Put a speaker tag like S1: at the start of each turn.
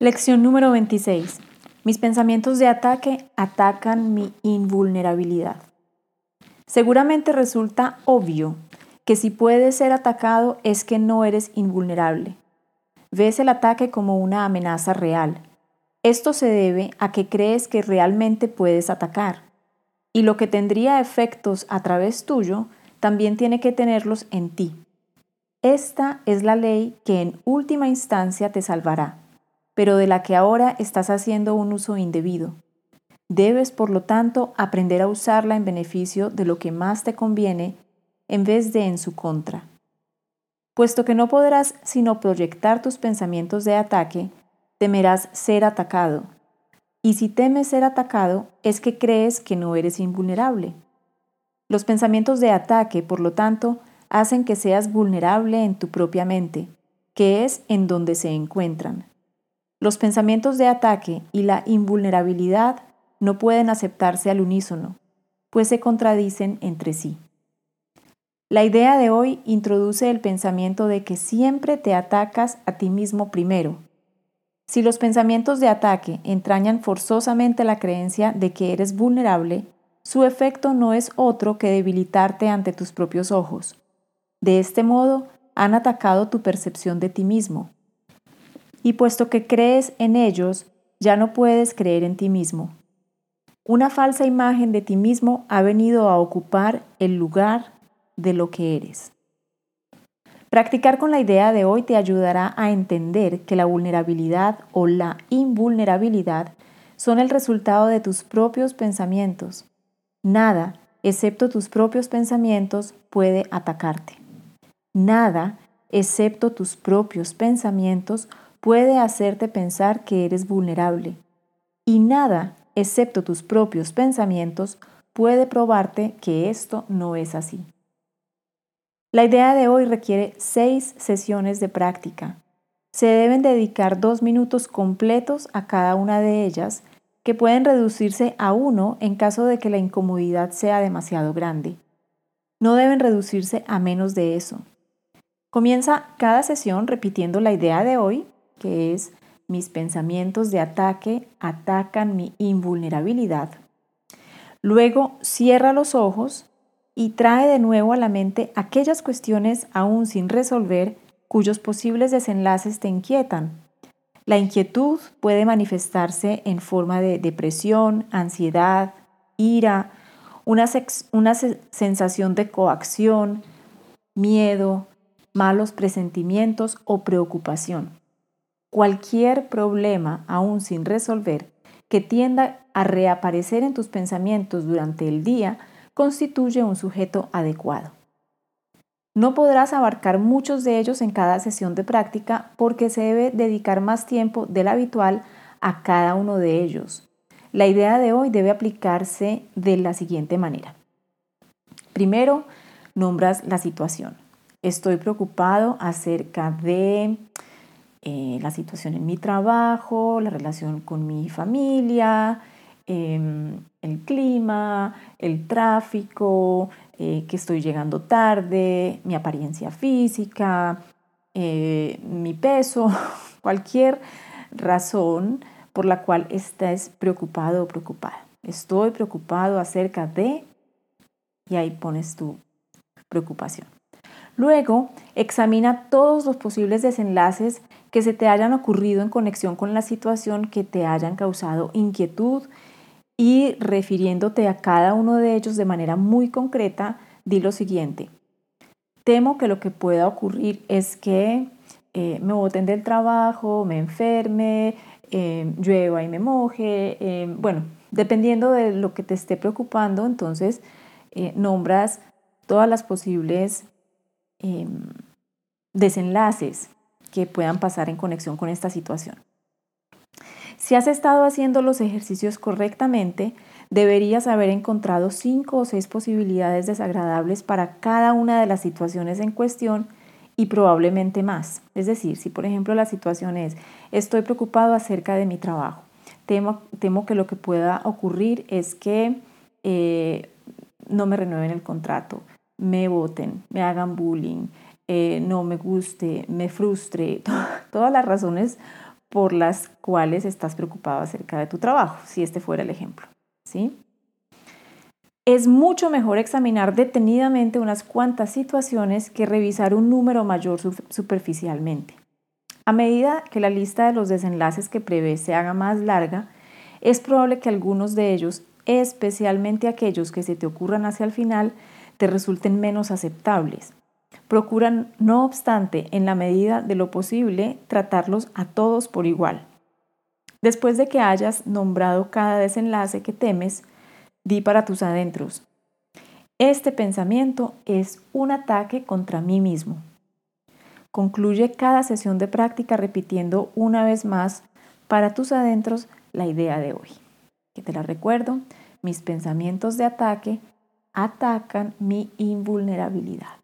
S1: Lección número 26. Mis pensamientos de ataque atacan mi invulnerabilidad. Seguramente resulta obvio que si puedes ser atacado es que no eres invulnerable. Ves el ataque como una amenaza real. Esto se debe a que crees que realmente puedes atacar. Y lo que tendría efectos a través tuyo, también tiene que tenerlos en ti. Esta es la ley que en última instancia te salvará pero de la que ahora estás haciendo un uso indebido. Debes, por lo tanto, aprender a usarla en beneficio de lo que más te conviene en vez de en su contra. Puesto que no podrás sino proyectar tus pensamientos de ataque, temerás ser atacado. Y si temes ser atacado, es que crees que no eres invulnerable. Los pensamientos de ataque, por lo tanto, hacen que seas vulnerable en tu propia mente, que es en donde se encuentran. Los pensamientos de ataque y la invulnerabilidad no pueden aceptarse al unísono, pues se contradicen entre sí. La idea de hoy introduce el pensamiento de que siempre te atacas a ti mismo primero. Si los pensamientos de ataque entrañan forzosamente la creencia de que eres vulnerable, su efecto no es otro que debilitarte ante tus propios ojos. De este modo, han atacado tu percepción de ti mismo, y puesto que crees en ellos, ya no puedes creer en ti mismo. Una falsa imagen de ti mismo ha venido a ocupar el lugar de lo que eres. Practicar con la idea de hoy te ayudará a entender que la vulnerabilidad o la invulnerabilidad son el resultado de tus propios pensamientos. Nada, excepto tus propios pensamientos, puede atacarte. Nada, excepto tus propios pensamientos, puede hacerte pensar que eres vulnerable. Y nada, excepto tus propios pensamientos, puede probarte que esto no es así. La idea de hoy requiere seis sesiones de práctica. Se deben dedicar dos minutos completos a cada una de ellas, que pueden reducirse a uno en caso de que la incomodidad sea demasiado grande. No deben reducirse a menos de eso. Comienza cada sesión repitiendo la idea de hoy que es mis pensamientos de ataque atacan mi invulnerabilidad. Luego cierra los ojos y trae de nuevo a la mente aquellas cuestiones aún sin resolver cuyos posibles desenlaces te inquietan. La inquietud puede manifestarse en forma de depresión, ansiedad, ira, una, una sensación de coacción, miedo, malos presentimientos o preocupación. Cualquier problema aún sin resolver que tienda a reaparecer en tus pensamientos durante el día constituye un sujeto adecuado. No podrás abarcar muchos de ellos en cada sesión de práctica porque se debe dedicar más tiempo del habitual a cada uno de ellos. La idea de hoy debe aplicarse de la siguiente manera. Primero, nombras la situación. Estoy preocupado acerca de eh, la situación en mi trabajo, la relación con mi familia, em, el clima, el tráfico, eh, que estoy llegando tarde, mi apariencia física, eh, mi peso, cualquier razón por la cual estés preocupado o preocupada. Estoy preocupado acerca de, y ahí pones tu preocupación. Luego, examina todos los posibles desenlaces que se te hayan ocurrido en conexión con la situación que te hayan causado inquietud y refiriéndote a cada uno de ellos de manera muy concreta, di lo siguiente. Temo que lo que pueda ocurrir es que eh, me boten del trabajo, me enferme, eh, llueva y me moje. Eh, bueno, dependiendo de lo que te esté preocupando, entonces nombras todas las posibles em, desenlaces que puedan pasar en conexión con esta situación. Si has estado haciendo los ejercicios correctamente, deberías haber encontrado cinco o seis posibilidades desagradables para cada una de las situaciones en cuestión y probablemente más. Es decir, si por ejemplo la situación es estoy preocupado acerca de mi trabajo, temo, que lo que pueda ocurrir es que eh, no me renueven el contrato, me voten, me hagan bullying, eh, no me guste, me frustre, todas las razones por las cuales estás preocupado acerca de tu trabajo, si este fuera el ejemplo. ¿sí? Es mucho mejor examinar detenidamente unas cuantas situaciones que revisar un número mayor superficialmente. A medida que la lista de los desenlaces que prevés se haga más larga, es probable que algunos de ellos, especialmente aquellos que se te ocurran hacia el final, te resulten menos aceptables. Procuran, no obstante, en la medida de lo posible, tratarlos a todos por igual. Después de que hayas nombrado cada desenlace que temes, di para tus adentros. Este pensamiento es un ataque contra mí mismo. Concluye cada sesión de práctica repitiendo una vez más para tus adentros la idea de hoy. Que te la recuerdo, mis pensamientos de ataque atacan mi invulnerabilidad.